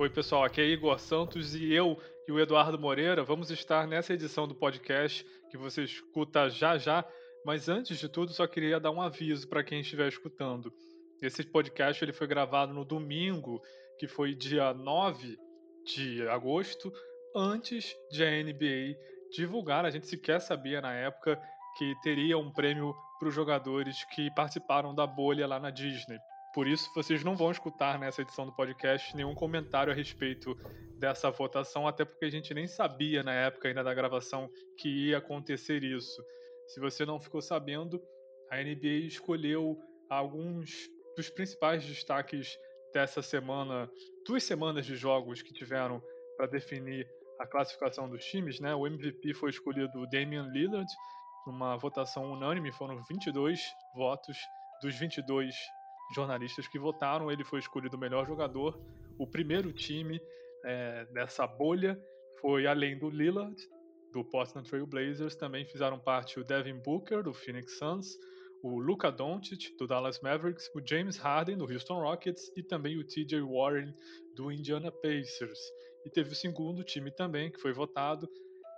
Oi, pessoal, aqui é Igor Santos e eu e o Eduardo Moreira vamos estar nessa edição do podcast que você escuta já já. Mas antes de tudo, só queria dar um aviso para quem estiver escutando. Esse podcast ele foi gravado no domingo, que foi dia 9 de agosto, antes de a NBA divulgar. A gente sequer sabia na época que teria um prêmio para os jogadores que participaram da bolha lá na Disney. Por isso, vocês não vão escutar nessa edição do podcast nenhum comentário a respeito dessa votação, até porque a gente nem sabia na época ainda da gravação que ia acontecer isso. Se você não ficou sabendo, a NBA escolheu alguns dos principais destaques dessa semana, duas semanas de jogos que tiveram para definir a classificação dos times, né? O MVP foi escolhido Damian Lillard, numa votação unânime, foram 22 votos dos 22 jornalistas que votaram, ele foi escolhido o melhor jogador. O primeiro time é, dessa bolha foi, além do Lillard, do Portland Trail Blazers, também fizeram parte o Devin Booker, do Phoenix Suns, o Luka Doncic, do Dallas Mavericks, o James Harden, do Houston Rockets e também o TJ Warren, do Indiana Pacers. E teve o segundo time também, que foi votado,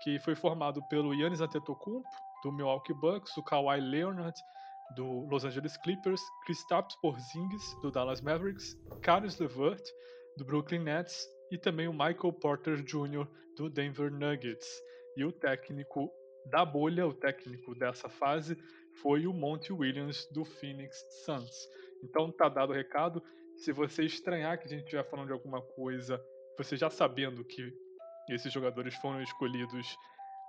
que foi formado pelo Giannis Antetokounmpo, do Milwaukee Bucks, o Kawhi Leonard, do Los Angeles Clippers, Kristaps Porzingis, do Dallas Mavericks, Caris LeVert, do Brooklyn Nets e também o Michael Porter Jr., do Denver Nuggets. E o técnico da bolha, o técnico dessa fase, foi o Monty Williams, do Phoenix Suns. Então tá dado o recado. Se você estranhar que a gente estiver falando de alguma coisa, você já sabendo que esses jogadores foram escolhidos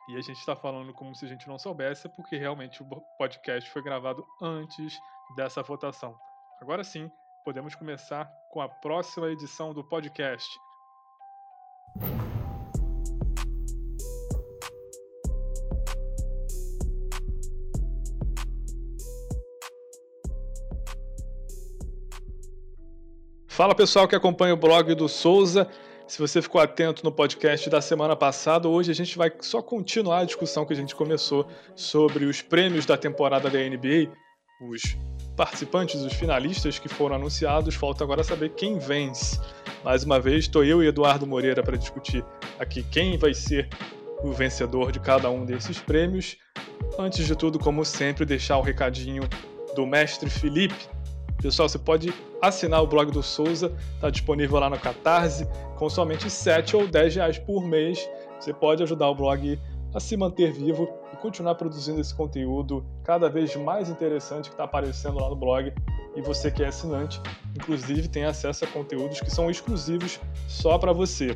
e a gente está falando como se a gente não soubesse, porque realmente o podcast foi gravado antes dessa votação. Agora sim, podemos começar com a próxima edição do podcast. Fala pessoal que acompanha o blog do Souza. Se você ficou atento no podcast da semana passada, hoje a gente vai só continuar a discussão que a gente começou sobre os prêmios da temporada da NBA, os participantes, os finalistas que foram anunciados. Falta agora saber quem vence. Mais uma vez, estou eu e Eduardo Moreira para discutir aqui quem vai ser o vencedor de cada um desses prêmios. Antes de tudo, como sempre, deixar o recadinho do mestre Felipe, Pessoal, você pode assinar o blog do Souza, está disponível lá no Catarse, com somente 7 ou 10 reais por mês. Você pode ajudar o blog a se manter vivo e continuar produzindo esse conteúdo cada vez mais interessante que está aparecendo lá no blog. E você que é assinante, inclusive, tem acesso a conteúdos que são exclusivos só para você.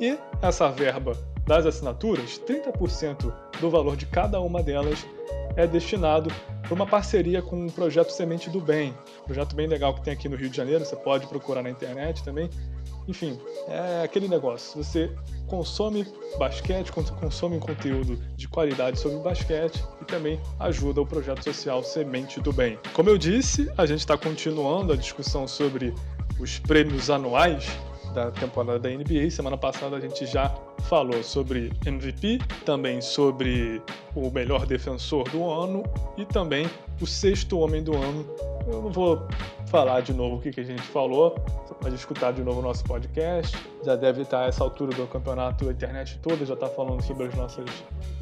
E essa verba das assinaturas, 30% do valor de cada uma delas é destinado para uma parceria com o projeto Semente do Bem, um projeto bem legal que tem aqui no Rio de Janeiro, você pode procurar na internet também. Enfim, é aquele negócio. Você consome basquete, consome um conteúdo de qualidade sobre basquete e também ajuda o projeto social Semente do Bem. Como eu disse, a gente está continuando a discussão sobre os prêmios anuais da temporada da NBA. Semana passada a gente já falou sobre MVP, também sobre o melhor defensor do ano e também o sexto homem do ano. Eu não vou falar de novo o que, a gente falou, você pode escutar de novo o nosso podcast. Já deve estar a essa altura do campeonato, a internet toda já está falando sobre as nossas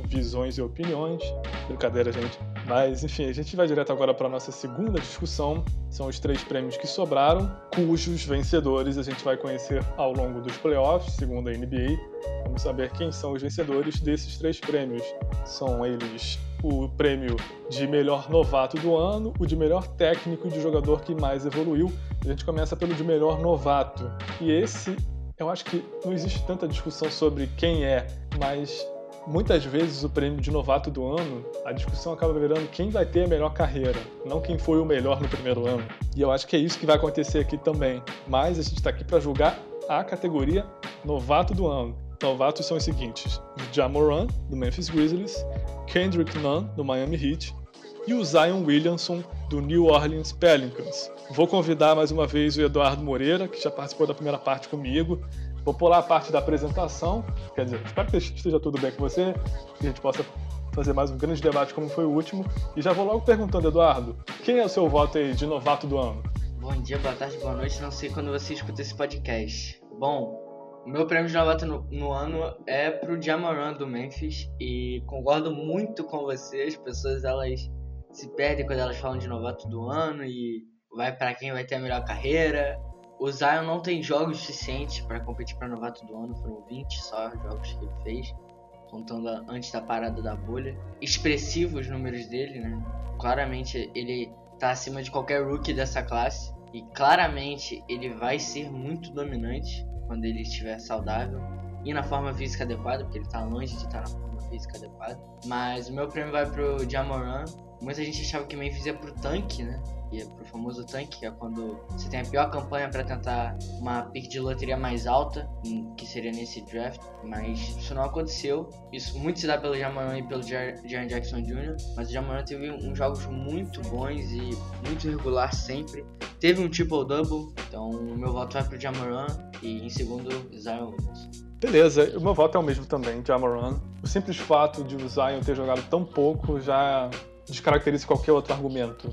visões e opiniões. Brincadeira, gente. Mas, enfim, a gente vai direto agora para a nossa segunda discussão. São os três prêmios que sobraram, cujos vencedores a gente vai conhecer ao longo dos playoffs, segundo a NBA. Vamos saber quem são os vencedores desses três prêmios. São eles o prêmio de melhor novato do ano, o de melhor técnico e de jogador que mais evoluiu. A gente começa pelo de melhor novato. E esse, eu acho que não existe tanta discussão sobre quem é, mas muitas vezes o prêmio de novato do ano, a discussão acaba virando quem vai ter a melhor carreira, não quem foi o melhor no primeiro ano. E eu acho que é isso que vai acontecer aqui também. Mas a gente está aqui para julgar a categoria novato do ano. Novatos são os seguintes: Jamoran, do Memphis Grizzlies, Kendrick Nunn, do Miami Heat, e o Zion Williamson, do New Orleans Pelicans. Vou convidar mais uma vez o Eduardo Moreira, que já participou da primeira parte comigo, Vou pular a parte da apresentação, quer dizer, espero que esteja tudo bem com você, que a gente possa fazer mais um grande debate como foi o último. E já vou logo perguntando, Eduardo, quem é o seu voto aí de novato do ano? Bom dia, boa tarde, boa noite, não sei quando você escuta esse podcast. Bom, O meu prêmio de novato no, no ano é pro Jamoran do Memphis e concordo muito com você. As pessoas elas se perdem quando elas falam de novato do ano e vai para quem vai ter a melhor carreira. O Zion não tem jogos suficientes para competir para novato do ano, foram 20 só jogos que ele fez, contando antes da parada da bolha. Expressivos os números dele, né? Claramente ele tá acima de qualquer rookie dessa classe e claramente ele vai ser muito dominante quando ele estiver saudável e na forma física adequada, porque ele tá longe de estar na forma física adequada. Mas o meu prêmio vai pro Jamoran. Muita gente achava que Memphis ia pro tanque, né? ia pro famoso tanque, que é quando você tem a pior campanha para tentar uma pick de loteria mais alta, que seria nesse draft, mas isso não aconteceu. Isso muito se dá pelo Jamoran e pelo Jaren Jackson Jr., mas o Jamoran teve uns jogos muito bons e muito regular sempre. Teve um triple-double, então o meu voto vai pro Jamoran e em segundo, Zion Williams. Beleza, o meu voto é o mesmo também, Jamoran. O simples fato de o Zion ter jogado tão pouco já descaracteriza qualquer outro argumento.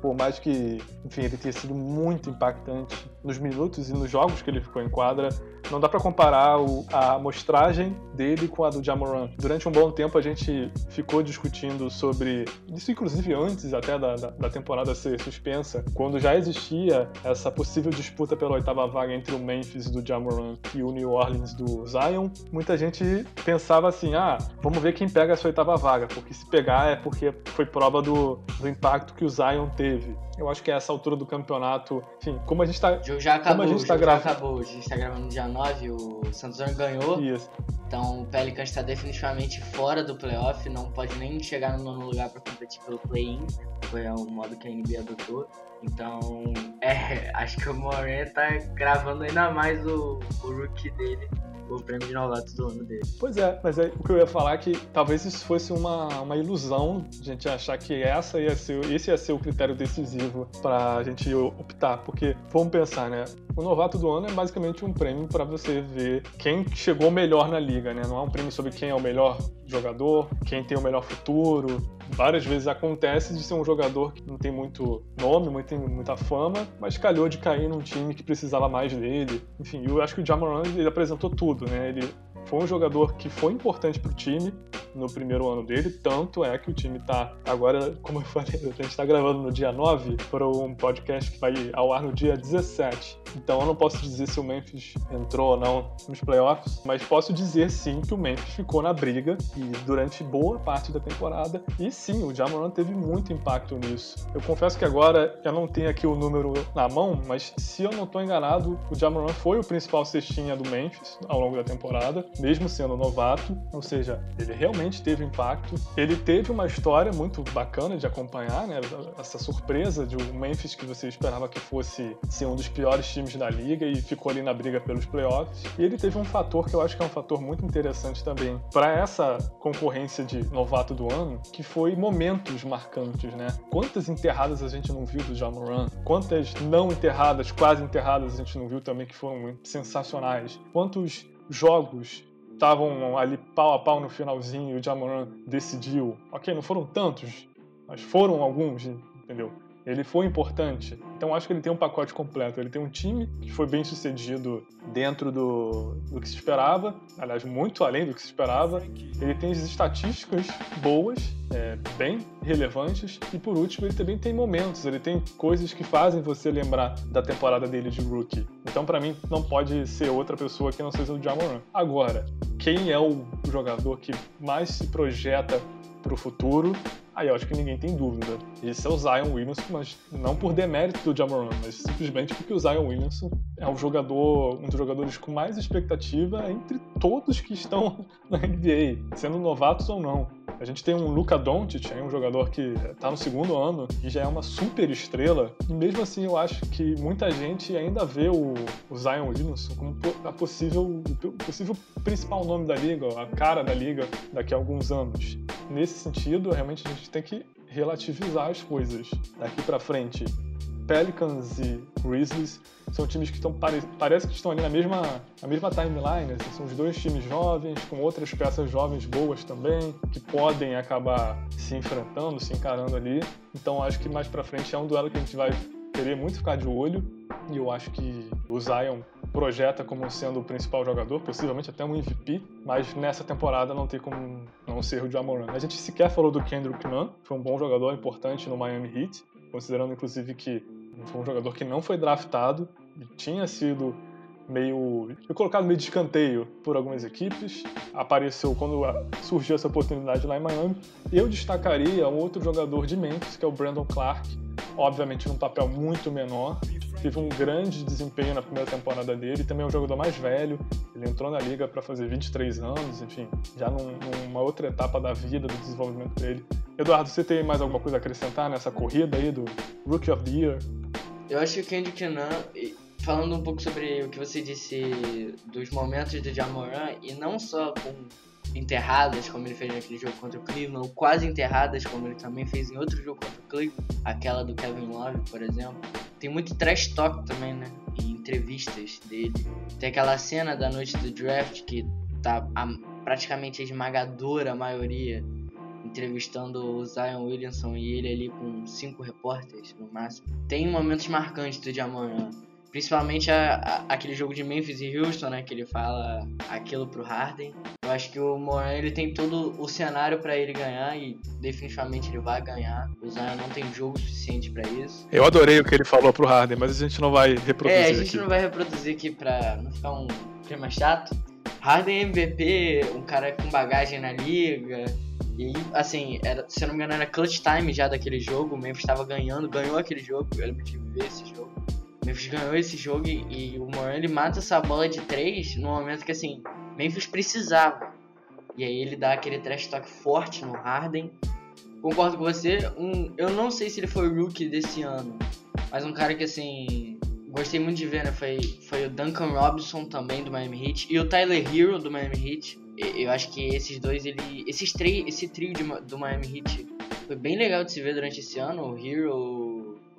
Por mais que, enfim, ele tenha sido muito impactante nos minutos e nos jogos que ele ficou em quadra, não dá para comparar o, a amostragem dele com a do Jamoran. Durante um bom tempo a gente ficou discutindo sobre isso, inclusive antes até da, da, da, temporada ser suspensa, quando já existia essa possível disputa pela oitava vaga entre o Memphis do Jamoran e o New Orleans do Zion. Muita gente pensava assim: ah, vamos ver quem pega essa oitava vaga, porque se pegar é porque foi prova do, do impacto que o Zion teve. Eu acho que a essa altura do campeonato, enfim, como a gente tá. Jogo já acabou, a gente tá gra... já acabou. A gente tá gravando no dia 9, o Santos ganhou. Isso. Então o Pelicans está definitivamente fora do playoff, não pode nem chegar no nono lugar para competir pelo play-in, foi o modo que a NBA adotou. Então, é, acho que o Moran tá gravando ainda mais o, o rookie dele o prêmio de novato do ano dele. Pois é, mas é, o que eu ia falar é que talvez isso fosse uma, uma ilusão, a gente achar que essa ia ser, esse ia ser o critério decisivo para a gente optar, porque vamos pensar, né? O novato do ano é basicamente um prêmio para você ver quem chegou melhor na liga, né? Não é um prêmio sobre quem é o melhor jogador, quem tem o melhor futuro. Várias vezes acontece de ser um jogador que não tem muito nome, muito, muita fama, mas calhou de cair num time que precisava mais dele. Enfim, eu acho que o Jamoran ele apresentou tudo, né? Ele foi um jogador que foi importante para o time no primeiro ano dele, tanto é que o time está agora, como eu falei, a gente está gravando no dia 9 para um podcast que vai ao ar no dia 17. Então eu não posso dizer se o Memphis entrou ou não nos playoffs, mas posso dizer sim que o Memphis ficou na briga e durante boa parte da temporada. E sim, o Jamoran teve muito impacto nisso. Eu confesso que agora eu não tenho aqui o número na mão, mas se eu não estou enganado, o Jamoran foi o principal cestinha do Memphis ao longo da temporada mesmo sendo novato, ou seja, ele realmente teve impacto. Ele teve uma história muito bacana de acompanhar, né? Essa surpresa de um Memphis que você esperava que fosse ser um dos piores times da liga e ficou ali na briga pelos playoffs. E ele teve um fator que eu acho que é um fator muito interessante também para essa concorrência de novato do ano, que foi momentos marcantes, né? Quantas enterradas a gente não viu do Jamoran? Quantas não enterradas, quase enterradas a gente não viu também que foram sensacionais? Quantos jogos estavam ali pau a pau no finalzinho e o Jamoran decidiu. Ok, não foram tantos, mas foram alguns, entendeu? Ele foi importante. Então acho que ele tem um pacote completo. Ele tem um time que foi bem sucedido dentro do, do que se esperava, aliás, muito além do que se esperava. Ele tem as estatísticas boas, é, bem relevantes. E por último, ele também tem momentos, ele tem coisas que fazem você lembrar da temporada dele de rookie. Então, para mim, não pode ser outra pessoa que não seja o Jamoran. Agora, quem é o jogador que mais se projeta para o futuro Aí eu acho que ninguém tem dúvida. Esse é o Zion Williamson, mas não por demérito do Jamoran, mas simplesmente porque o Zion Williamson é um jogador, um dos jogadores com mais expectativa entre todos que estão na NBA, sendo novatos ou não. A gente tem um Luka Doncic, um jogador que está no segundo ano e já é uma super estrela. E mesmo assim, eu acho que muita gente ainda vê o, o Zion Williamson como a possível, o possível principal nome da liga, a cara da liga daqui a alguns anos. Nesse sentido, realmente a gente tem que relativizar as coisas daqui para frente. Pelicans e Grizzlies são times que estão parece que estão ali na mesma, na mesma timeline, assim, são os dois times jovens, com outras peças jovens boas também, que podem acabar se enfrentando, se encarando ali. Então acho que mais para frente é um duelo que a gente vai querer muito ficar de olho. E eu acho que o Zion projeta como sendo o principal jogador, possivelmente até um MVP, mas nessa temporada não tem como não ser o Jamoran. A gente sequer falou do Kendrick Nunn, foi um bom jogador importante no Miami Heat, considerando inclusive que foi um jogador que não foi draftado e tinha sido meio. colocado meio de escanteio por algumas equipes. Apareceu quando surgiu essa oportunidade lá em Miami. Eu destacaria um outro jogador de Memphis, que é o Brandon Clark, obviamente num papel muito menor. Teve um grande desempenho na primeira temporada dele, também é um jogador mais velho. Ele entrou na liga para fazer 23 anos, enfim, já num, numa outra etapa da vida, do desenvolvimento dele. Eduardo, você tem mais alguma coisa a acrescentar nessa corrida aí do Rookie of the Year? Eu acho que o Kendrick Nunn falando um pouco sobre o que você disse dos momentos do Jamoran, e não só com enterradas, como ele fez naquele jogo contra o Cleveland, ou quase enterradas, como ele também fez em outro jogo contra o Cleveland, aquela do Kevin Love, por exemplo. Tem muito trash talk também, né? Em entrevistas dele. Tem aquela cena da noite do draft que tá a, praticamente a esmagadora maioria entrevistando o Zion Williamson e ele ali com cinco repórteres no máximo. Tem momentos marcantes do Jamoran Principalmente a, a, aquele jogo de Memphis e Houston, né? Que ele fala aquilo pro Harden. Acho que o Moran ele tem todo o cenário para ele ganhar e definitivamente ele vai ganhar. O Zion não tem jogo suficiente para isso. Eu adorei o que ele falou pro Harden, mas a gente não vai reproduzir. É, a gente aqui. não vai reproduzir aqui pra não ficar um clima chato. Harden é MVP, um cara com bagagem na liga. E assim, era, se eu não me engano, era clutch time já daquele jogo. O Memphis estava ganhando, ganhou aquele jogo. Eu lembro de ver esse jogo. Memphis ganhou esse jogo e, o Moran ele mata essa bola de três no momento que assim, Memphis precisava. E aí ele dá aquele trash talk forte no Harden. Concordo com você, um, eu não sei se ele foi o rookie desse ano, mas um cara que assim, gostei muito de ver, né? Foi, foi o Duncan Robinson também do Miami Heat e o Tyler Hero do Miami Heat. Eu acho que esses dois, ele, esses três, esse trio de, do Miami Heat foi bem legal de se ver durante esse ano. O Hero,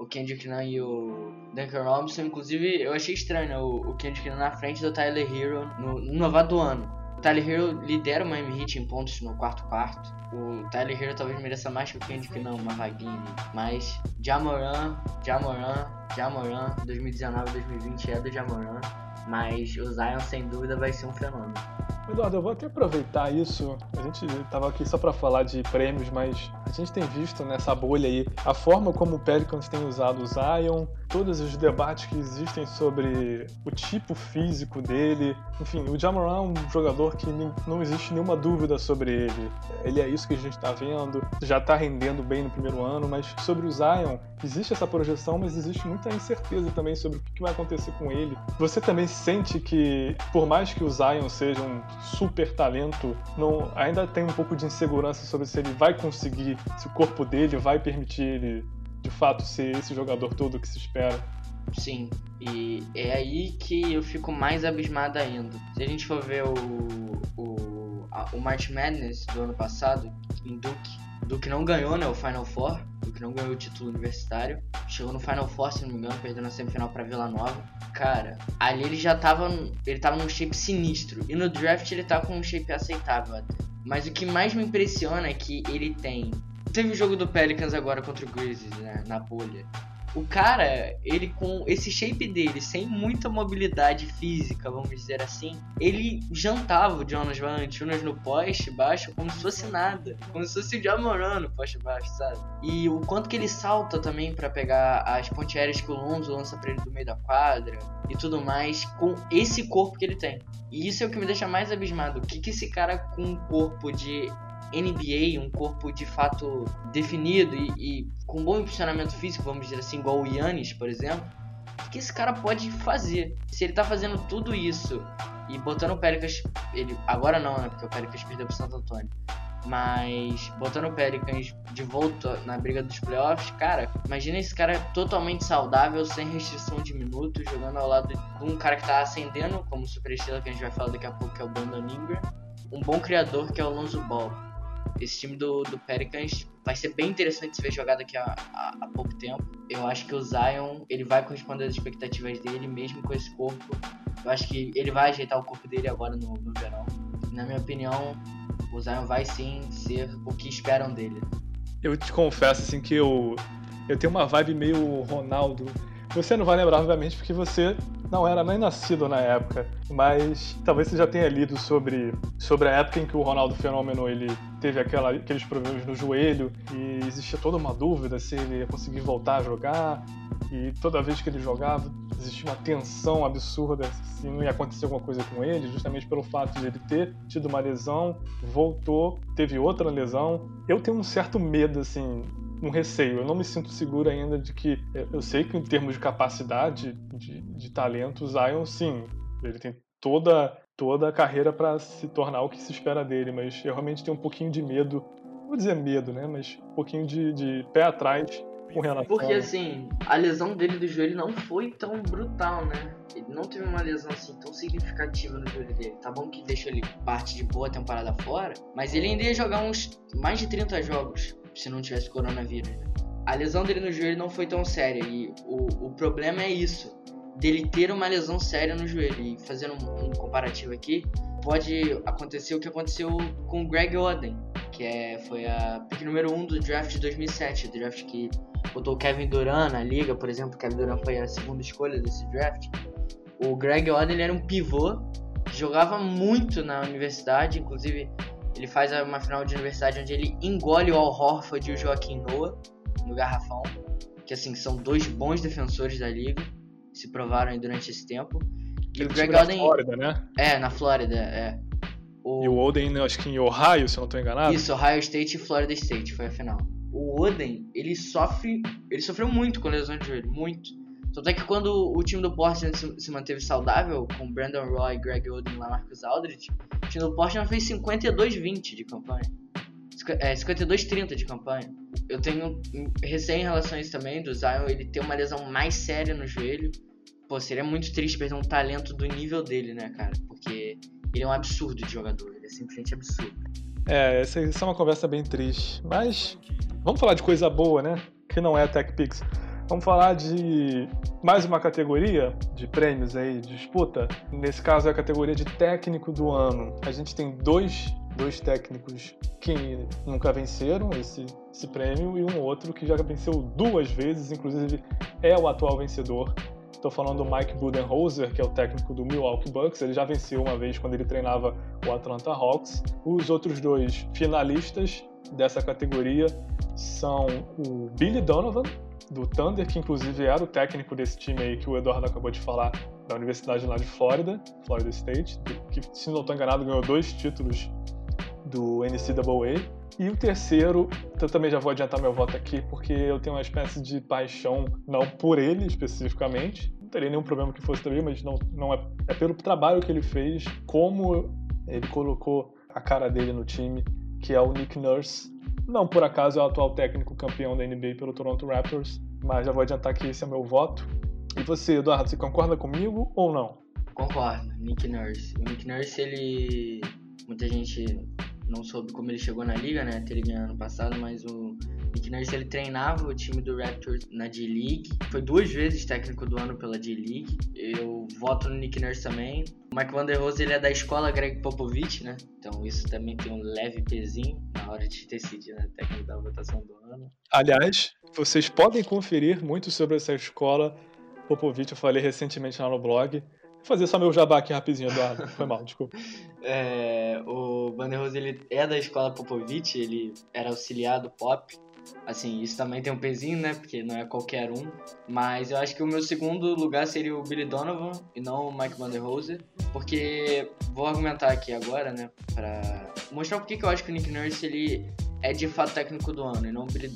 Kendrick Nunn e o Duncan Robinson. Inclusive, eu achei estranho né, o, o Kendrick Nunn na frente do Tyler Hero no, no novato do ano. O Tyler Hero lidera o Heat em pontos no quarto quarto. O Tyler Hero talvez mereça mais que o Kendrick Nunn, uma vaguinha. Mas Jamoran, Jamoran, Jamoran, 2019-2020 é do Jamoran. Mas o Zion, sem dúvida, vai ser um fenômeno. Eduardo, eu vou até aproveitar isso. A gente estava aqui só para falar de prêmios, mas a gente tem visto nessa bolha aí a forma como o Pelicans tem usado o Zion, todos os debates que existem sobre o tipo físico dele. Enfim, o Jamoran é um jogador que não existe nenhuma dúvida sobre ele. Ele é isso que a gente está vendo, já está rendendo bem no primeiro ano, mas sobre o Zion, existe essa projeção, mas existe muita incerteza também sobre o que vai acontecer com ele. Você também sente que, por mais que o Zion seja um super talento, não, ainda tem um pouco de insegurança sobre se ele vai conseguir, se o corpo dele vai permitir ele de fato ser esse jogador todo que se espera. Sim, e é aí que eu fico mais abismado ainda. Se a gente for ver o, o, a, o March Madness do ano passado, em Duke, Duke não ganhou né, o Final Four, Duke não ganhou o título universitário, chegou no Final Four, se não me engano, perdeu na semifinal para Vila Nova. Cara, ali ele já tava, ele tava num shape sinistro, e no draft ele tá com um shape aceitável até. Mas o que mais me impressiona é que ele tem Teve o jogo do Pelicans agora contra o Grizzlies, né, na bolha. O cara, ele com esse shape dele, sem muita mobilidade física, vamos dizer assim, ele jantava o Jonas Valanciunas no poste baixo como se fosse nada. Como se fosse o Jamoran no poste baixo, sabe? E o quanto que ele salta também para pegar as ponte aéreas que o Lonzo lança pra ele do meio da quadra e tudo mais, com esse corpo que ele tem. E isso é o que me deixa mais abismado. O que, que esse cara com um corpo de NBA, um corpo de fato definido e, e com bom funcionamento físico, vamos dizer assim, igual o Yannis, por exemplo, o que esse cara pode fazer? Se ele tá fazendo tudo isso e botando o Pelicans, ele agora não, né, porque o Pelicans perdeu pro Santo Antônio, mas botando o Pelicans de volta na briga dos playoffs, cara, imagina esse cara totalmente saudável, sem restrição de minutos, jogando ao lado de um cara que tá ascendendo como superestrela que a gente vai falar daqui a pouco, que é o Brandon Ingram, um bom criador que é o Lonzo Ball esse time do, do Pelicans vai ser bem interessante se ver jogar daqui a, a, pouco tempo. Eu acho que o Zion ele vai corresponder às expectativas dele, mesmo com esse corpo. Eu acho que ele vai ajeitar o corpo dele agora no, no verão. Na minha opinião, o Zion vai sim ser o que esperam dele. Eu te confesso assim que eu, eu tenho uma vibe meio Ronaldo. Você não vai lembrar, obviamente, porque você não era nem nascido na época, mas talvez você já tenha lido sobre, sobre a época em que o Ronaldo Fenômeno ele teve aquela, aqueles problemas no joelho e existia toda uma dúvida se ele ia conseguir voltar a jogar e toda vez que ele jogava existia uma tensão absurda se não ia acontecer alguma coisa com ele, justamente pelo fato de ele ter tido uma lesão, voltou, teve outra lesão. Eu tenho um certo medo, assim, um receio. Eu não me sinto seguro ainda de que. Eu sei que, em termos de capacidade, de, de talento, o Zion, sim, ele tem toda, toda a carreira para se tornar o que se espera dele, mas eu realmente tenho um pouquinho de medo. Vou dizer medo, né? Mas um pouquinho de, de pé atrás com relação. Porque, assim, a lesão dele do joelho não foi tão brutal, né? Ele não teve uma lesão assim tão significativa no joelho dele. Tá bom que deixou ele parte de boa temporada fora, mas ele ainda ia jogar uns mais de 30 jogos se não tivesse coronavírus. A lesão dele no joelho não foi tão séria e o, o problema é isso, dele ter uma lesão séria no joelho. E fazendo um, um comparativo aqui, pode acontecer o que aconteceu com o Greg Oden, que é, foi a pick número 1 um do draft de 2007, o draft que botou o Kevin Durant na liga, por exemplo, o Kevin Durant foi a segunda escolha desse draft. O Greg Oden ele era um pivô jogava muito na universidade, inclusive ele faz uma final de universidade onde ele engole o Al Horford e o Joaquim Noah no garrafão, que assim são dois bons defensores da liga, se provaram aí durante esse tempo. E o Greg Oden, na Flórida, né? É, na Flórida, é. O... E o Oden, acho que em Ohio, se eu não estou enganado. Isso, Ohio State e Florida State foi a final. O Oden, ele sofre, ele sofreu muito com lesão de joelho, muito. Tanto é que quando o time do Portland se manteve saudável, com Brandon Roy, Greg Oden e Lamarcus Aldridge, o time do Portland fez 52-20 de campanha. É, 52-30 de campanha. Eu tenho recém em relação a isso também, do Zion ele ter uma lesão mais séria no joelho. Pô, seria muito triste perder um talento do nível dele, né, cara? Porque ele é um absurdo de jogador, ele é simplesmente absurdo. É, essa, é uma conversa bem triste. Mas vamos falar de coisa boa, né? Que não é a TechPix. Vamos falar de mais uma categoria de prêmios aí, de disputa. Nesse caso é a categoria de técnico do ano. A gente tem dois, dois técnicos que nunca venceram esse, esse prêmio e um outro que já venceu duas vezes, inclusive é o atual vencedor. Estou falando do Mike Budenholzer, que é o técnico do Milwaukee Bucks. Ele já venceu uma vez quando ele treinava o Atlanta Hawks. Os outros dois finalistas dessa categoria são o Billy Donovan, do Thunder, que inclusive era o técnico desse time aí que o Eduardo acabou de falar, da Universidade lá de Flórida, Florida State, que, se não estou enganado, ganhou dois títulos do NCAA. E o terceiro, eu também já vou adiantar meu voto aqui, porque eu tenho uma espécie de paixão, não por ele especificamente, não teria nenhum problema que fosse também, mas não, não é, é pelo trabalho que ele fez, como ele colocou a cara dele no time, que é o Nick Nurse, não por acaso é o atual técnico campeão da NBA pelo Toronto Raptors, mas já vou adiantar que esse é meu voto. E você, Eduardo, você concorda comigo ou não? Concordo, Nick Nurse. O Nick Nurse, ele. Muita gente não soube como ele chegou na liga, né? Até ele ganhar ano passado, mas o Nick Nurse ele treinava o time do Raptors na D-League. Foi duas vezes técnico do ano pela D-League. Eu voto no Nick Nurse também. O Mike Vanderrose ele é da escola Greg Popovich, né? Então isso também tem um leve pezinho na hora de decidir né? técnico da votação do ano. Aliás, vocês podem conferir muito sobre essa escola Popovich. Eu falei recentemente lá no blog fazer só meu jabá aqui rapidinho, Eduardo. Foi mal, desculpa. É, o Vanderrose ele é da escola Popovich, ele era auxiliar do Pop. Assim, isso também tem um pezinho, né? Porque não é qualquer um. Mas eu acho que o meu segundo lugar seria o Billy Donovan e não o Mike Vanderhose. Porque vou argumentar aqui agora, né? Pra mostrar porque que eu acho que o Nick Nurse ele é de fato técnico do ano e não Billy.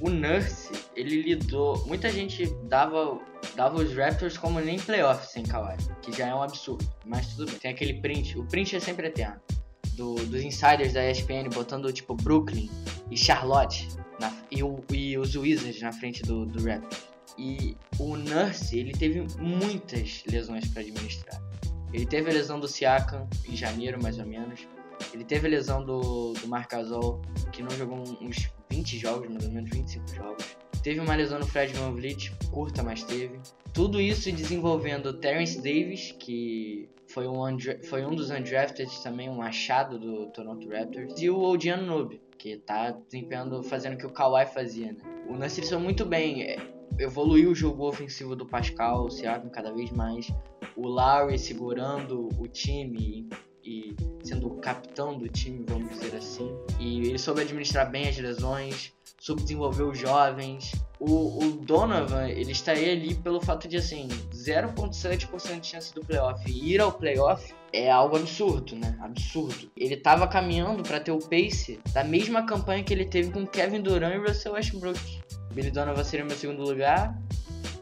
O Nurse, ele lidou. Muita gente dava, dava os Raptors como nem playoffs sem Kawhi, que já é um absurdo. Mas tudo bem. Tem aquele print. O print é sempre eterno. Do, dos insiders da ESPN botando tipo Brooklyn e Charlotte na, e, o, e, os Wizards na frente do, do Raptors. E o Nurse, ele teve muitas lesões para administrar. Ele teve a lesão do Siakam em janeiro, mais ou menos. Ele teve a lesão do, do Marc Gasol, que não jogou uns 20 jogos, mais ou menos 25 jogos. Teve uma lesão no Fred VanVleet, curta, mas teve. Tudo isso desenvolvendo Terence Davis, que foi um, foi um dos undrafted também, um achado do Toronto Raptors. E o Odiano Nobe, que tá desempenhando, fazendo o que o Kawhi fazia, né? O Nasser muito bem. É, evoluiu o jogo ofensivo do Pascal, o Siakam cada vez mais, o Larry segurando o time e sendo o capitão do time, vamos dizer assim. E ele soube administrar bem as lesões, soube desenvolver os jovens. O, o Donovan, ele estaria ali pelo fato de, assim, 0,7% de chance do playoff. Ir ao playoff é algo absurdo, né? Absurdo. Ele estava caminhando para ter o pace da mesma campanha que ele teve com Kevin Durant e Russell Westbrook. Billy Donovan seria meu segundo lugar,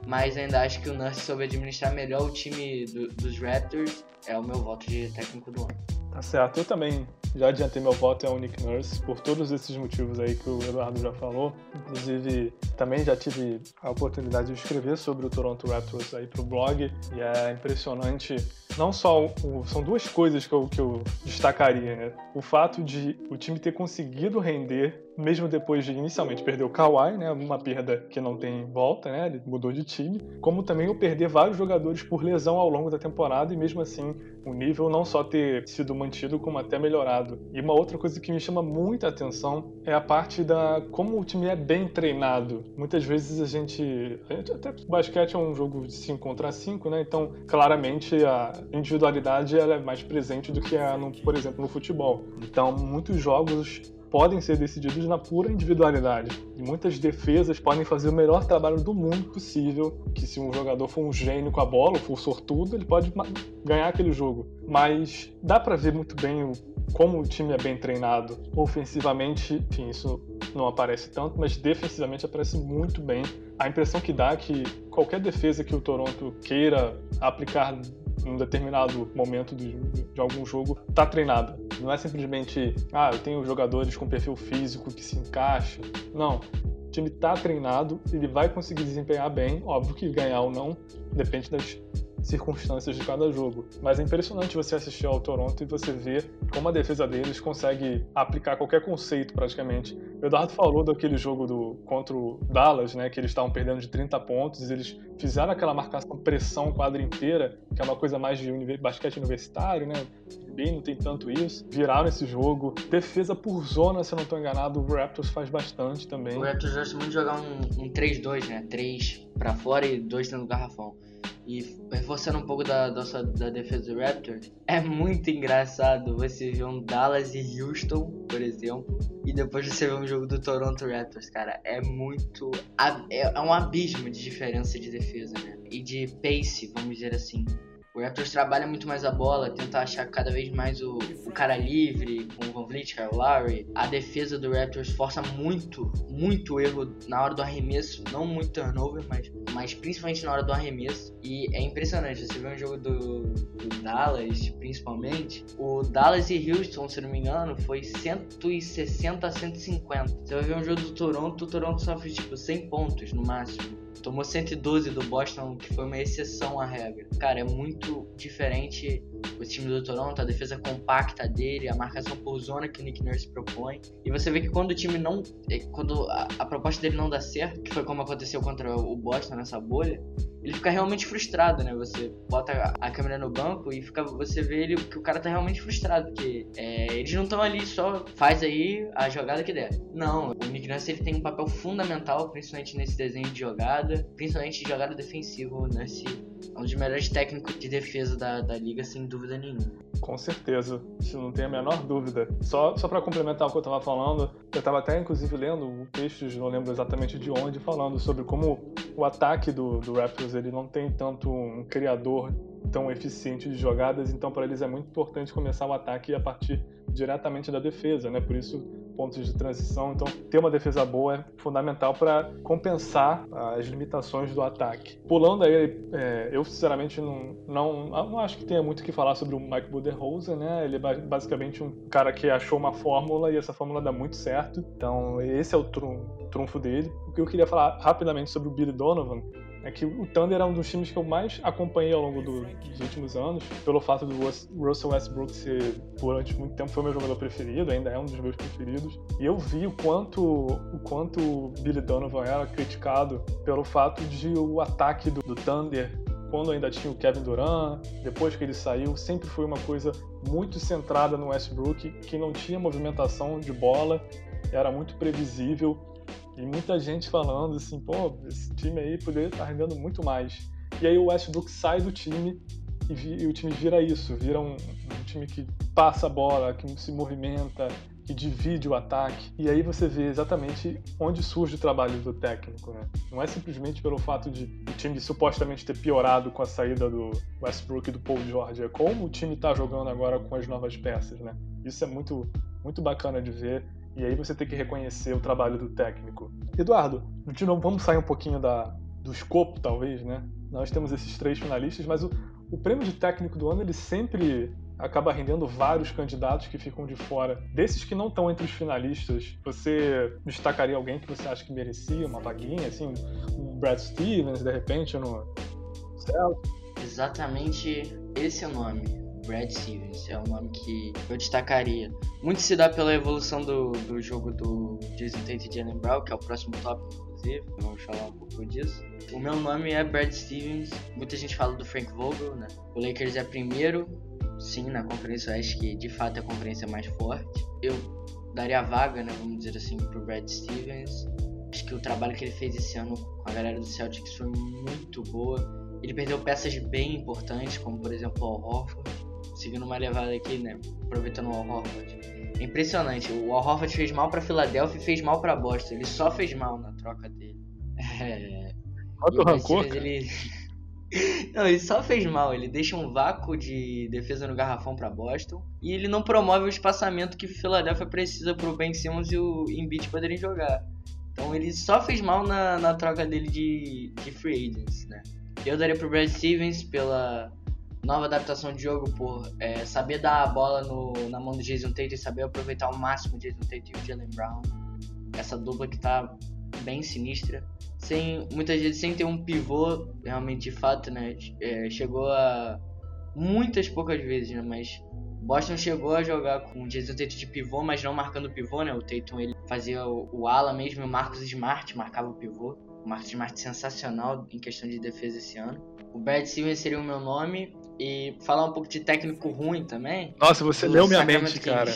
mas ainda acho que o Nurse soube administrar melhor o time do, dos Raptors. É o meu voto de técnico do ano. Tá certo, eu também já adiantei meu voto é o Nick Nurse, por todos esses motivos aí que o Eduardo já falou. Inclusive, também já tive a oportunidade de escrever sobre o Toronto Raptors aí pro blog, e é impressionante. Não só o, são duas coisas que eu, que eu destacaria, né? O fato de o time ter conseguido render mesmo depois de inicialmente perder o Kawhi, né, uma perda que não tem volta, né, ele mudou de time, como também o perder vários jogadores por lesão ao longo da temporada e mesmo assim o nível não só ter sido mantido como até melhorado. E uma outra coisa que me chama muita atenção é a parte da como o time é bem treinado. Muitas vezes a gente, a gente até basquete é um jogo de 5 contra 5, né? Então, claramente a individualidade ela é mais presente do que a, no, por exemplo, no futebol. Então, muitos jogos podem ser decididos na pura individualidade. E muitas defesas podem fazer o melhor trabalho do mundo possível, que se um jogador for um gênio com a bola, for sortudo, ele pode ganhar aquele jogo. Mas dá para ver muito bem o, como o time é bem treinado. Ofensivamente, enfim, isso não aparece tanto, mas defensivamente aparece muito bem. A impressão que dá é que qualquer defesa que o Toronto queira aplicar num determinado momento de, de algum jogo está treinada. Não é simplesmente, ah, eu tenho jogadores com perfil físico que se encaixa. Não. O time está treinado, ele vai conseguir desempenhar bem. Óbvio que ganhar ou não depende das circunstâncias de cada jogo. Mas é impressionante você assistir ao Toronto e você ver como a defesa deles consegue aplicar qualquer conceito praticamente. O Eduardo falou daquele jogo do contra o Dallas, né, que eles estavam perdendo de 30 pontos, eles fizeram aquela marcação pressão quadra inteira, que é uma coisa mais de basquete universitário, né? Bem, não tem tanto isso. Viraram esse jogo. Defesa por zona, se eu não estou enganado, o Raptors faz bastante também. O Raptors gosta muito de jogar um, um 3-2, né? 3 para fora e 2 dentro do garrafão e reforçando um pouco da, da, da defesa do Raptors, é muito engraçado você ver um Dallas e Houston, por exemplo, e depois você ver um jogo do Toronto Raptors, cara. É muito. É, é um abismo de diferença de defesa, né? E de pace, vamos dizer assim. O Raptors trabalha muito mais a bola, tenta achar cada vez mais o, o cara livre, com o Van Vliet, Kyle Lowry. A defesa do Raptors força muito, muito erro na hora do arremesso. Não muito turnover, mas, mas principalmente na hora do arremesso. E é impressionante, você vê um jogo do, do Dallas, principalmente. O Dallas e Houston, se não me engano, foi 160 a 150. Você vai ver um jogo do Toronto, o Toronto sofre tipo 100 pontos no máximo. Tomou 112 do Boston, que foi uma exceção à regra. Cara, é muito diferente o time do Toronto, a defesa compacta dele, a marcação por zona que o Nick Nurse propõe. E você vê que quando o time não. É, quando a, a proposta dele não dá certo, que foi como aconteceu contra o Boston nessa bolha, ele fica realmente frustrado, né? Você bota a câmera no banco e fica, você vê ele que o cara tá realmente frustrado, porque é, eles não estão ali só faz aí a jogada que der. Não, o Nick Nurse ele tem um papel fundamental, principalmente nesse desenho de jogada, principalmente de jogada defensiva. Nurse é um dos melhores técnicos de defesa da, da liga, sem dúvida nenhuma. Com certeza, isso não tem a menor dúvida. Só, só para complementar o que eu estava falando, eu estava até inclusive lendo um texto, não lembro exatamente de onde, falando sobre como o ataque do, do Raptors ele não tem tanto um criador tão eficiente de jogadas, então para eles é muito importante começar o ataque a partir diretamente da defesa, né? Por isso pontos de transição. Então, ter uma defesa boa é fundamental para compensar as limitações do ataque. Pulando aí, é, eu sinceramente não, não, não acho que tenha muito o que falar sobre o Mike Budenholzer, né? Ele é basicamente um cara que achou uma fórmula e essa fórmula dá muito certo. Então, esse é o trunfo dele. O que eu queria falar rapidamente sobre o Billy Donovan é que o Thunder é um dos times que eu mais acompanhei ao longo do, dos últimos anos, pelo fato do Russell Westbrook ser, durante muito tempo, foi meu jogador preferido, ainda é um dos meus preferidos. E eu vi o quanto o quanto Billy Donovan era criticado pelo fato de o ataque do, do Thunder quando ainda tinha o Kevin Durant, depois que ele saiu, sempre foi uma coisa muito centrada no Westbrook, que não tinha movimentação de bola, era muito previsível e muita gente falando assim, pô, esse time aí poderia estar rendendo muito mais. E aí o Westbrook sai do time e, vi, e o time vira isso, vira um, um, time que passa a bola, que se movimenta, que divide o ataque. E aí você vê exatamente onde surge o trabalho do técnico, né? Não é simplesmente pelo fato de o time supostamente ter piorado com a saída do Westbrook e do Paul George, é como o time está jogando agora com as novas peças, né? Isso é muito, muito bacana de ver. E aí você tem que reconhecer o trabalho do técnico. Eduardo, de novo, vamos sair um pouquinho da, do escopo, talvez, né? Nós temos esses três finalistas, mas o, o prêmio de técnico do ano ele sempre acaba rendendo vários candidatos que ficam de fora. Desses que não estão entre os finalistas, você destacaria alguém que você acha que merecia uma vaguinha, assim, um Brad Stevens, de repente, no Celtics? Exatamente esse é o nome. Brad Stevens é o nome que eu destacaria. Muito se dá pela evolução do, do jogo do Jason Tate e Jalen Brown, que é o próximo tópico inclusive, vamos falar um pouco disso. O meu nome é Brad Stevens, muita gente fala do Frank Vogel, né? O Lakers é primeiro, sim, na conferência acho que de fato é a conferência mais forte. Eu daria vaga, né, vamos dizer assim, pro Brad Stevens. Acho que o trabalho que ele fez esse ano com a galera do Celtics foi muito boa. Ele perdeu peças bem importantes, como por exemplo o Al Horford. Seguindo uma levada aqui, né, aproveitando o Al Horford é impressionante. O Al Horford fez mal para Philadelphia e fez mal para Boston. Ele só fez mal na troca dele. É... Quanto rancor? Ele... não, ele só fez mal. Ele deixa um vácuo de defesa no garrafão para Boston e ele não promove o espaçamento que Philadelphia precisa para o Ben Simmons e o Embiid poderem jogar. Então ele só fez mal na, na troca dele de, de free agents, né? Eu daria pro Brad Stevens pela nova adaptação de jogo por é, saber dar a bola no, na mão do Jason Tate e saber aproveitar ao máximo o Jason Tate e o Jalen Brown. Essa dupla que tá bem sinistra. Sem, muitas vezes sem ter um pivô, realmente de fato, né? É, chegou a. Muitas poucas vezes, né? Mas Boston chegou a jogar com o Jason Tate de pivô, mas não marcando pivô, né? O Tatum ele fazia o, o ala mesmo, o Marcos Smart marcava o pivô. O Marcos Smart sensacional em questão de defesa esse ano. O Brad Stevens seria o meu nome. E falar um pouco de técnico ruim também. Nossa, você leu minha mente, cara.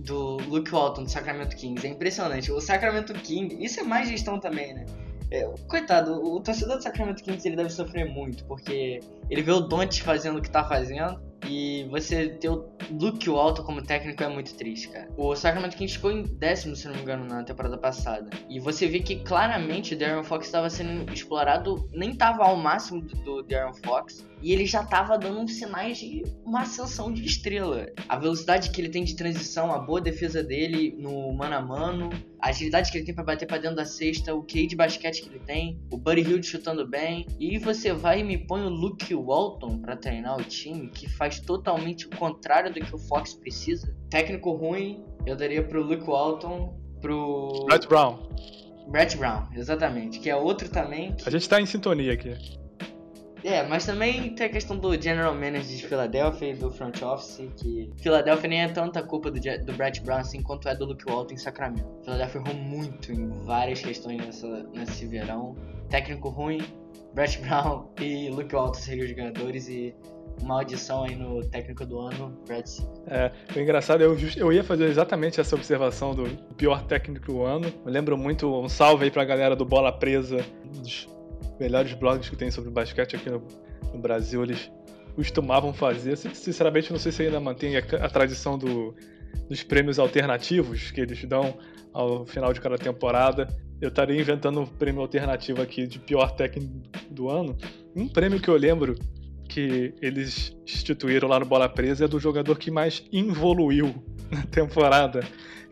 Do Luke Walton, do Sacramento Kings. É impressionante. O Sacramento Kings, isso é mais gestão também, né? É, coitado, o torcedor do Sacramento Kings ele deve sofrer muito, porque ele vê o Don't fazendo o que tá fazendo e você ter o Luke Walton como técnico é muito triste, cara. O Sacramento Kings ficou em décimo, se não me engano, na temporada passada. E você vê que claramente o Darren Fox estava sendo explorado, nem estava ao máximo do, do Darren Fox. E ele já estava dando sinais de uma ascensão de estrela. A velocidade que ele tem de transição, a boa defesa dele no mano a mano, a agilidade que ele tem para bater para dentro da cesta, o QI de basquete que ele tem, o Buddy Hill chutando bem. E você vai e me põe o Luke Walton para treinar o time, que faz totalmente o contrário do que o Fox precisa. Técnico ruim, eu daria pro Luke Walton, pro. Brett Brown. Brett Brown, exatamente. Que é outro também. Que... A gente tá em sintonia aqui. É, mas também tem a questão do General Manager de Philadelphia e do front office, que Philadelphia nem é tanta culpa do, do Brett Brown assim quanto é do Luke Walton em Sacramento. Philadelphia errou muito em várias questões nessa, nesse verão. Técnico ruim, Brett Brown e Luke Walton seriam os ganhadores e uma audição aí no técnico do ano, Brad. É, o engraçado, eu, eu ia fazer exatamente essa observação do pior técnico do ano. Eu lembro muito, um salve aí pra galera do Bola Presa, dos melhores blogs que tem sobre basquete aqui no, no Brasil, eles costumavam fazer. Sinceramente, não sei se ainda mantém a, tradição do, dos prêmios alternativos que eles dão ao final de cada temporada. Eu estaria inventando um prêmio alternativo aqui de pior técnico do ano. Um prêmio que eu lembro que eles instituíram lá no Bola Presa é do jogador que mais evoluiu na temporada.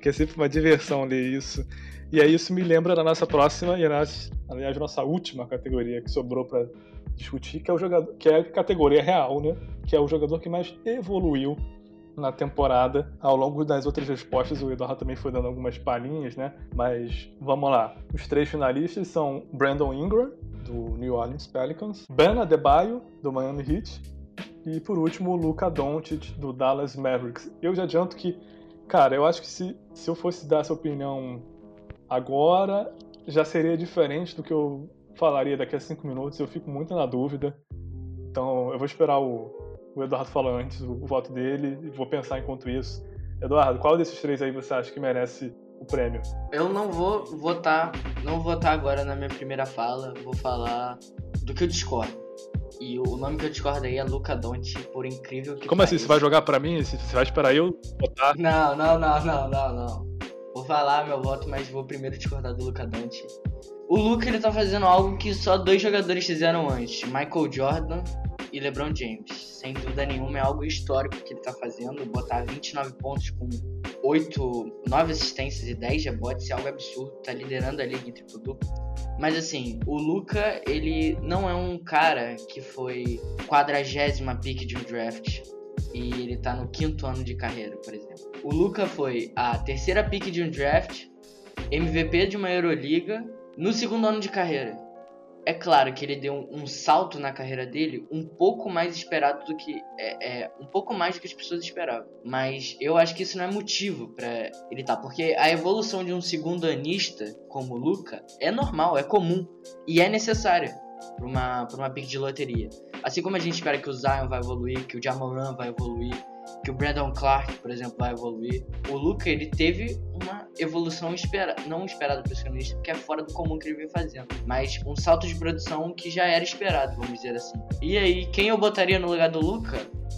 Que é sempre uma diversão ler isso. E aí isso me lembra da nossa próxima e aliás nossa última categoria que sobrou para discutir, que é o jogador, que é a categoria real, né? Que é o jogador que mais evoluiu na temporada. Ao longo das outras respostas, o Eduardo também foi dando algumas palhinhas, né? Mas vamos lá. Os três finalistas são Brandon Ingram, do New Orleans Pelicans, Ben Adebayo, do Miami Heat, e por último o Luca Doncic, do Dallas Mavericks. Eu já adianto que, cara, eu acho que se, se eu fosse dar essa opinião agora, já seria diferente do que eu falaria daqui a cinco minutos. Eu fico muito na dúvida. Então eu vou esperar o, o Eduardo falar antes o, o voto dele e vou pensar enquanto isso. Eduardo, qual desses três aí você acha que merece o prêmio? Eu não vou votar, não vou votar agora na minha primeira fala, vou falar do que eu discordo. E o nome que eu discordo aí é Luca Donte, por incrível que Como assim? Você vai jogar pra mim? Você vai esperar eu votar? Não, não, não, não, não, não. Vou falar meu voto, mas vou primeiro discordar do Luca Donte. O Luca ele tá fazendo algo que só dois jogadores fizeram antes: Michael Jordan e LeBron James. Sem dúvida nenhuma, é algo histórico que ele tá fazendo. Botar 29 pontos com 8, 9 assistências e 10 rebotes é algo absurdo. Tá liderando a liga em triplo duplo. Mas assim, o Luca, ele não é um cara que foi quadragésima pick de um draft e ele tá no quinto ano de carreira, por exemplo. O Luca foi a terceira pick de um draft, MVP de uma Euroliga no segundo ano de carreira. É claro que ele deu um, salto na carreira dele um pouco mais esperado do que. É, é, um pouco mais do que as pessoas esperavam. Mas eu acho que isso não é motivo para ele. Tá, porque a evolução de um segundo anista como o Luca é normal, é comum e é necessária para uma, pra uma pick de loteria. Assim como a gente espera que o Zion vai evoluir, que o Jamoran vai evoluir, que o Brandon Clark, por exemplo, vai evoluir. O Luca, ele teve uma evolução espera não esperada para o secundarista, porque é fora do comum que ele vem fazendo, mas um salto de produção que já era esperado, vamos dizer assim. E aí, quem eu botaria no lugar do Luca?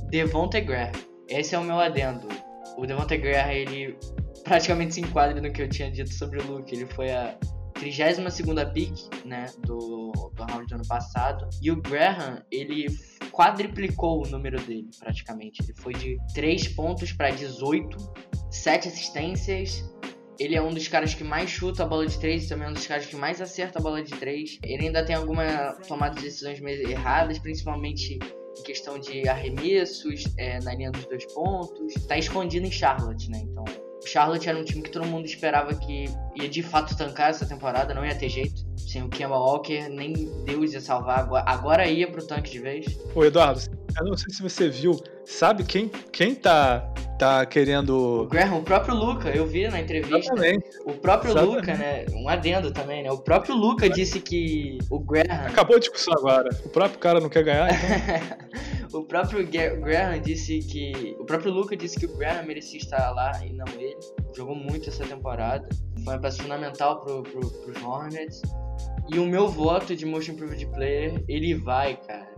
Devonte Graham. Esse é o meu adendo. O Devonte Graham, ele praticamente se enquadra no que eu tinha dito sobre o Luca. Ele foi a 32ª pick, né, do, do round do ano passado. E o Graham, ele quadriplicou o número dele, praticamente. Ele foi de 3 pontos para 18, 7 assistências. Ele é um dos caras que mais chuta a bola de 3 e também é um dos caras que mais acerta a bola de 3. Ele ainda tem alguma tomada de decisões meio erradas, principalmente em questão de arremessos, é, na linha dos dois pontos. Tá escondido em Charlotte, né? Então Charlotte era um time que todo mundo esperava que ia de fato tancar essa temporada, não ia ter jeito. Sem o Kemba Walker, nem Deus ia salvar. Agora, ia pro tanque de vez. Ô Eduardo, eu não sei se você viu, sabe quem, quem tá, tá querendo. O Graham, o próprio Luca, eu vi na entrevista. Exatamente. O próprio Exatamente. Luca, né? Um adendo também, né? O próprio Luca disse que o Graham. Acabou a discussão agora. O próprio cara não quer ganhar. Então... O próprio Graham disse que. O próprio Luca disse que o Graham merecia estar lá e não ele. Jogou muito essa temporada. Foi uma peça fundamental pro, pro, pros Hornets. E o meu voto de Motion Improved Player, ele vai, cara,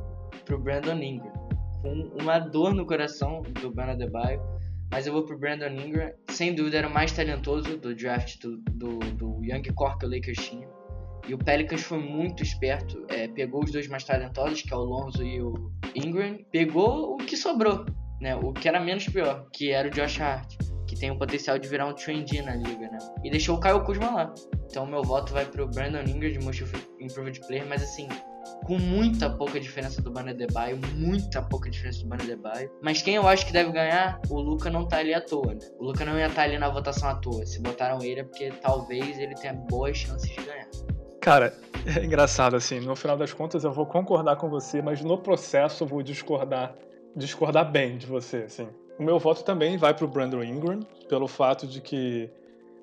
pro Brandon Ingram. Com uma dor no coração do Ben Adebayo. Mas eu vou pro Brandon Ingram. Sem dúvida, era o mais talentoso do draft do, do, do Young Core que o Lakers tinha. E o Pelicans foi muito esperto, é, pegou os dois mais talentosos, que é o Lonzo e o Ingram, pegou o que sobrou, né? O que era menos pior, que era o Josh Hart, que tem o potencial de virar um trendy na liga, né? E deixou o Kyle Kuzma lá. Então meu voto vai pro Brandon Ingram de Most Improved Player, mas assim, com muita pouca diferença do Bana Debaio, muita pouca diferença do Bana Debaio. Mas quem eu acho que deve ganhar, o Luca não tá ali à toa, né? O Luca não ia estar tá ali na votação à toa. Se botaram ele é porque talvez ele tenha boas chances de ganhar. Cara, é engraçado, assim, no final das contas eu vou concordar com você, mas no processo eu vou discordar, discordar bem de você, assim. O meu voto também vai pro Brandon Ingram, pelo fato de que,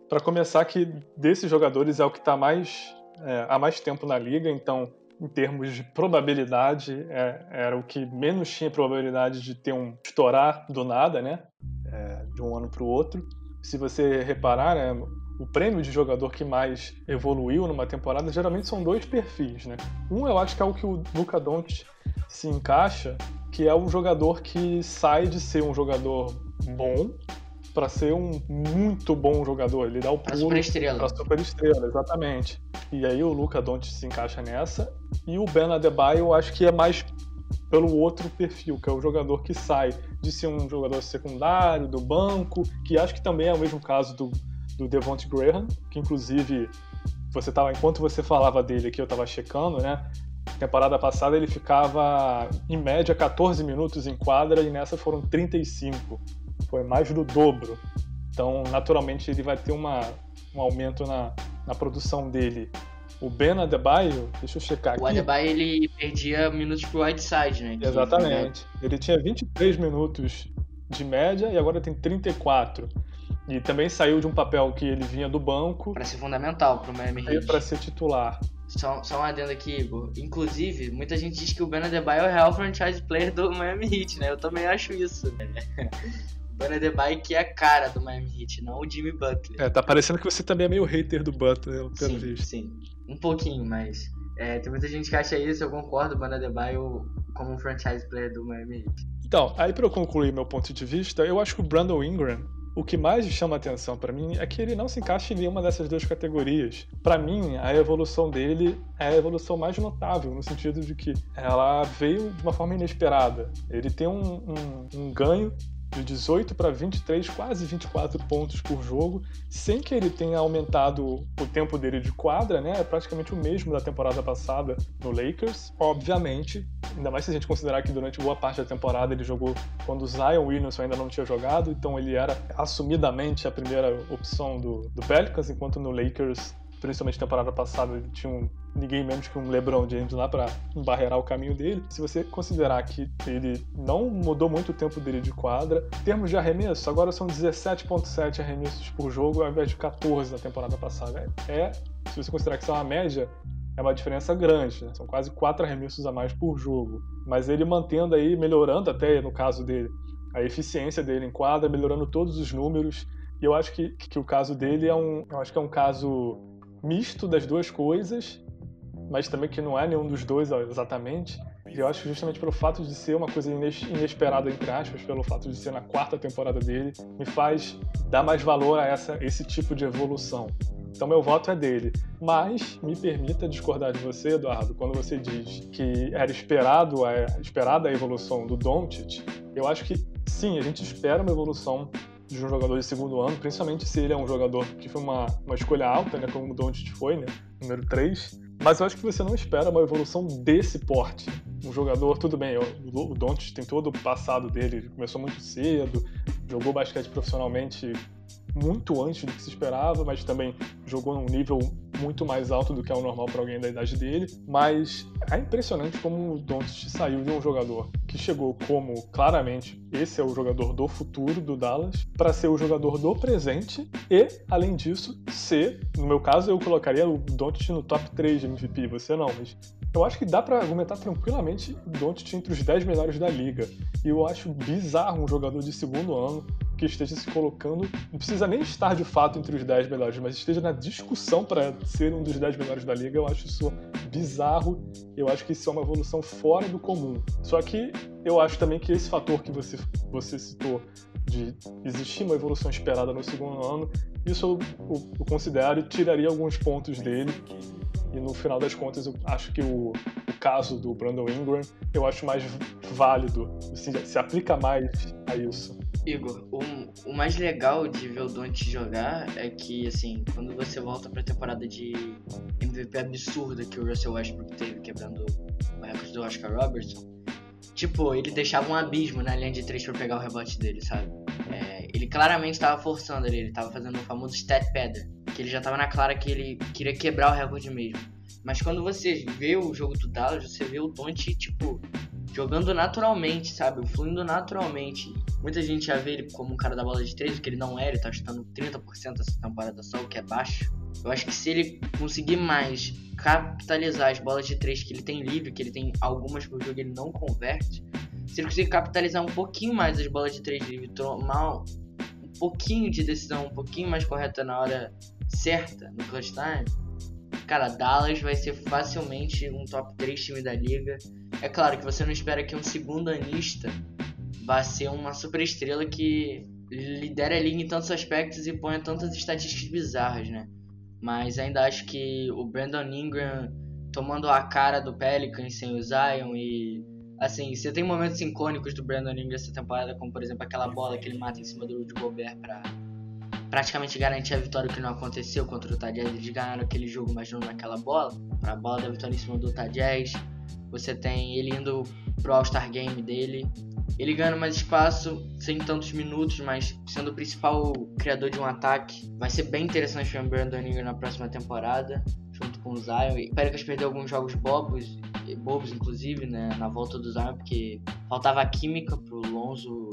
para começar, que desses jogadores é o que está mais, é, há mais tempo na liga, então, em termos de probabilidade, é, era o que menos tinha probabilidade de ter um estourar do nada, né, é, de um ano para o outro. Se você reparar, né, o prêmio de jogador que mais evoluiu numa temporada geralmente são dois perfis, né? Um eu acho que é o que o Luca Doncic se encaixa, que é o jogador que sai de ser um jogador bom para ser um muito bom jogador. Ele dá o pulo para super estrela. Pra super estrela, exatamente. E aí o Luca Doncic se encaixa nessa. E o Ben Adebayo eu acho que é mais pelo outro perfil, que é o jogador que sai de ser um jogador secundário, do banco, que acho que também é o mesmo caso do do Devonte Graham, que inclusive você tava, enquanto você falava dele aqui, eu estava checando, né? Temporada passada ele ficava em média 14 minutos em quadra e nessa foram 35. Foi mais do dobro. Então, naturalmente, ele vai ter uma, um aumento na, na produção dele. O Ben Adebayo, deixa eu checar aqui. O Adebayo ele perdia minutos pro Whiteside, né? Exatamente. Ele tinha 23 minutos de média e agora tem 34. E também saiu de um papel que ele vinha do banco. Para ser fundamental pro Miami Heat. Para ser titular. Só, só um adendo aqui, Igor. Inclusive, muita gente diz que o Ben Adebayo é o real franchise player do Miami Heat, né? Eu também acho isso. Bana Debye que é a cara do Miami Heat, não o Jimmy Butler. É, tá parecendo que você também é meio hater do Butler, pelo sim, visto. Sim, um pouquinho, mas é, tem muita gente que acha isso, eu concordo, Bana Debaio como um franchise player do Miami Heat. Então, aí para eu concluir meu ponto de vista, eu acho que o Brandon Ingram, o que mais chama atenção para mim é que ele não se encaixa em nenhuma dessas duas categorias. Para mim, a evolução dele é a evolução mais notável, no sentido de que ela veio de uma forma inesperada. Ele tem um, um, um ganho de 18 para 23, quase 24 pontos por jogo, sem que ele tenha aumentado o tempo dele de quadra, né? É praticamente o mesmo da temporada passada no Lakers. Obviamente, ainda mais se a gente considerar que durante boa parte da temporada ele jogou quando o Zion Williamson ainda não tinha jogado, então ele era assumidamente a primeira opção do, do Pelicans, enquanto no Lakers principalmente temporada passada, tinha um, ninguém menos que um LeBron James lá para embarrear o caminho dele. Se você considerar que ele não mudou muito o tempo dele de quadra, em termos de arremesso, agora são 17,7 arremessos por jogo ao invés de 14 na temporada passada. É, se você considerar que isso é uma média, é uma diferença grande, né? são quase quatro arremessos a mais por jogo. Mas ele mantendo aí, melhorando até no caso dele, a eficiência dele em quadra, melhorando todos os números. E eu acho que, que o caso dele é um, eu acho que é um caso misto das duas coisas, mas também que não é nenhum dos dois exatamente. E eu acho que justamente pelo fato de ser uma coisa inesperada, entre aspas, pelo fato de ser na quarta temporada dele, me faz dar mais valor a essa, esse tipo de evolução. Então meu voto é dele. Mas me permita discordar de você, Eduardo, quando você diz que era esperado a, esperada a evolução do Doncic. Eu acho que sim, a gente espera uma evolução de um jogador de segundo ano, principalmente se ele é um jogador que foi uma, uma escolha alta, né, como o Doncic foi, né, número 3. Mas eu acho que você não espera uma evolução desse porte. Um jogador, tudo bem, o, Doncic tem todo o passado dele, começou muito cedo, jogou basquete profissionalmente muito antes do que se esperava, mas também jogou num nível muito mais alto do que é o normal para alguém da idade dele. Mas é impressionante como o Doncic saiu de um jogador que chegou como claramente esse é o jogador do futuro do Dallas para ser o jogador do presente e, além disso, ser, no meu caso, eu colocaria o Doncic no top 3 de MVP, você não, mas eu acho que dá para argumentar tranquilamente o Doncic entre os 10 melhores da liga. E eu acho bizarro um jogador de segundo ano que esteja se colocando, não precisa nem estar de fato entre os 10 melhores, mas esteja na discussão para ser um dos 10 melhores da liga, eu acho isso bizarro. Eu acho que isso é uma evolução fora do comum. Só que eu acho também que esse fator que você, você citou de existir uma evolução esperada no segundo ano, isso eu, eu, eu considero e tiraria alguns pontos dele. E no final das contas, eu acho que o, o caso do Brandon Ingram eu acho mais válido, assim, se aplica mais a isso. Igor, o, o mais legal de ver o Dante jogar é que, assim, quando você volta pra temporada de MVP absurda que o Russell Westbrook teve, quebrando o recorde do Oscar Robertson, tipo, ele deixava um abismo na linha de três pra pegar o rebote dele, sabe? É, ele claramente estava forçando ali, ele estava fazendo o famoso stat padder, que ele já estava na clara que ele queria quebrar o recorde mesmo. Mas quando você vê o jogo do Dallas, você vê o Dante, tipo, jogando naturalmente, sabe? Fluindo naturalmente. Muita gente já vê ele como um cara da bola de 3, o que ele não é, ele tá chutando 30% essa temporada só, o que é baixo. Eu acho que se ele conseguir mais capitalizar as bolas de 3 que ele tem livre, que ele tem algumas por jogo ele não converte, se ele conseguir capitalizar um pouquinho mais as bolas de 3 livre, tomar um pouquinho de decisão, um pouquinho mais correta na hora certa, no clutch time, cara, Dallas vai ser facilmente um top 3 time da liga. É claro que você não espera que um segundo anista vá ser uma super estrela que lidera a liga em tantos aspectos e ponha tantas estatísticas bizarras, né? Mas ainda acho que o Brandon Ingram tomando a cara do Pelicans sem o Zion e assim, você tem momentos icônicos do Brandon Ingram essa temporada, como por exemplo aquela bola que ele mata em cima do Rudy Gobert para praticamente garantir a vitória que não aconteceu contra o Utah Eles ganharam aquele jogo, mas não naquela bola. A bola da vitória em cima do Utah Você tem ele indo pro All-Star Game dele. Ele ganhando mais espaço, sem tantos minutos, mas sendo o principal criador de um ataque. Vai ser bem interessante ver o Brandon Ingram na próxima temporada, junto com o Zion. E Pelicans perdeu alguns jogos bobos, bobos inclusive, né, na volta do Zion, porque faltava química pro Lonzo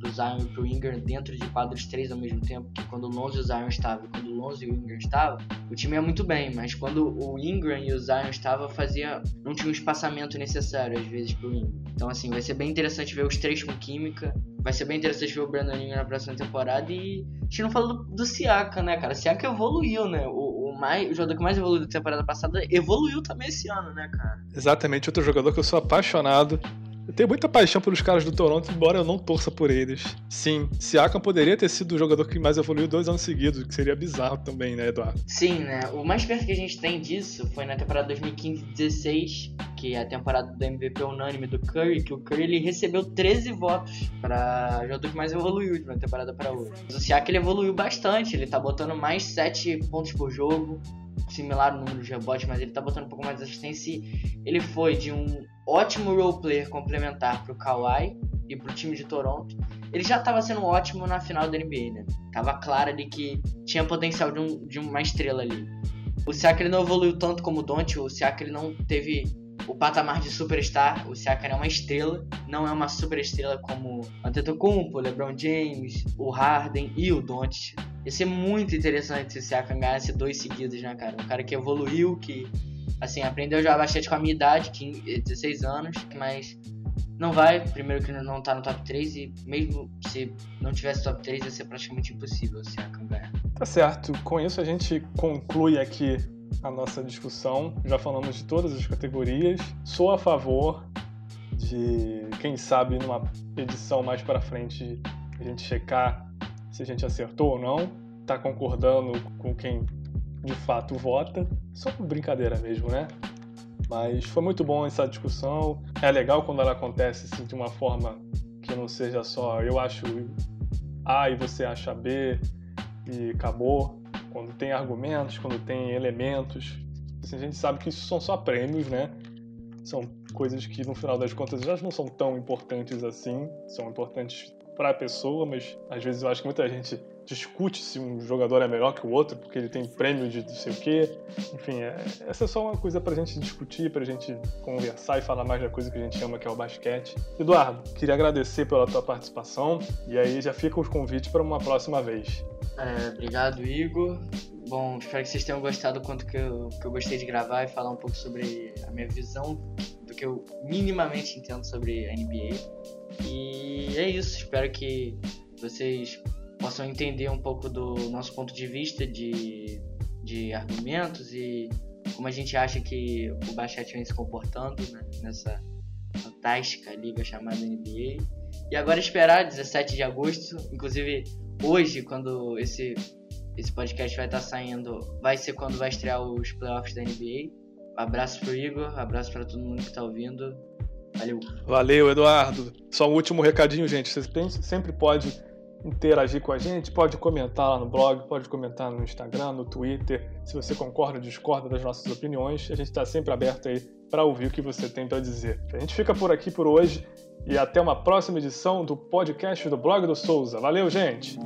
pro Zion e pro Ingram dentro de quadros três ao mesmo tempo, que quando o Lonzo e o Zion estavam, quando o Lonzo e o Ingram estavam, o time ia muito bem, mas quando o Ingram e o Zion estavam, fazia não tinha um espaçamento necessário às vezes pro Ingram. Então assim, vai ser bem interessante ver os três com química vai ser bem interessante ver o Brandon Ingram na próxima temporada. E a gente não falou do, do Siaka, né, cara? O Siaka evoluiu, né? O, o, mais, o jogador que mais evoluiu da temporada passada evoluiu também esse ano, né, cara? Exatamente, outro jogador que eu sou apaixonado. Eu tenho muita paixão pelos caras do Toronto, embora eu não torça por eles. Sim, Siakam poderia ter sido o jogador que mais evoluiu dois anos seguidos, que seria bizarro também, né, Eduardo? Sim, né? O mais perto que a gente tem disso foi na temporada 2015-16, que é a temporada do MVP unânime do Curry, que o Curry ele recebeu 13 votos para jogador que mais evoluiu de uma temporada para outra. Mas o Siakam ele evoluiu bastante, ele tá botando mais 7 pontos por jogo, similar no número de rebotes, mas ele tá botando um pouco mais de assistência. E ele foi de um ótimo role player complementar pro Kawhi e pro time de Toronto. Ele já estava sendo ótimo na final da NBA, né? Tava claro ali que tinha potencial de, um, de uma estrela ali. O Siakam não evoluiu tanto como o Don't, o Siakam não teve o patamar de superstar. O Siakam é uma estrela, não é uma superestrela como Antetokounmpo, LeBron James, o Harden e o Doncic. Ia ser muito interessante se o Siakam ganhasse dois seguidos, né, cara? Um cara que evoluiu, que, assim, aprendeu a jogar basquete com a minha idade, 15, 16 anos, mas não vai, primeiro que não tá no top 3 e mesmo se não tivesse top 3 ia ser praticamente impossível o Siakam ganhar. Tá certo, com isso a gente conclui aqui a nossa discussão. Já falamos de todas as categorias. Sou a favor de, quem sabe, numa edição mais para frente, a gente checar se a gente acertou ou não. Tá concordando com quem de fato vota. Só por brincadeira mesmo, né? Mas foi muito bom essa discussão. É legal quando ela acontece assim, de uma forma que não seja só eu acho A e você acha B e acabou quando tem argumentos, quando tem elementos. Assim, a gente sabe que isso são só prêmios, né? São coisas que no final das contas já não são tão importantes assim, são importantes para a pessoa, mas às vezes eu acho que muita gente discute se um jogador é melhor que o outro porque ele tem prêmio de não sei o quê. Enfim, é, essa é só uma coisa pra gente discutir, pra gente conversar e falar mais da coisa que a gente ama, que é o basquete. Eduardo, queria agradecer pela tua participação e aí já fica os convites para uma próxima vez. É, obrigado, Igor. Bom, espero que vocês tenham gostado do quanto que eu, que eu gostei de gravar e falar um pouco sobre a minha visão do que eu minimamente entendo sobre a NBA. E é isso, espero que vocês possam entender um pouco do nosso ponto de vista de, de argumentos e como a gente acha que o basquete vem se comportando né, nessa fantástica liga chamada NBA. E agora esperar 17 de agosto, inclusive hoje, quando esse, esse podcast vai estar saindo, vai ser quando vai estrear os playoffs da NBA. Abraço pro Igor, abraço para todo mundo que está ouvindo. Valeu. Valeu, Eduardo. Só um último recadinho, gente. Você sempre pode interagir com a gente, pode comentar lá no blog, pode comentar no Instagram, no Twitter, se você concorda ou discorda das nossas opiniões. A gente está sempre aberto aí para ouvir o que você tem para dizer. A gente fica por aqui por hoje e até uma próxima edição do podcast do Blog do Souza. Valeu, gente!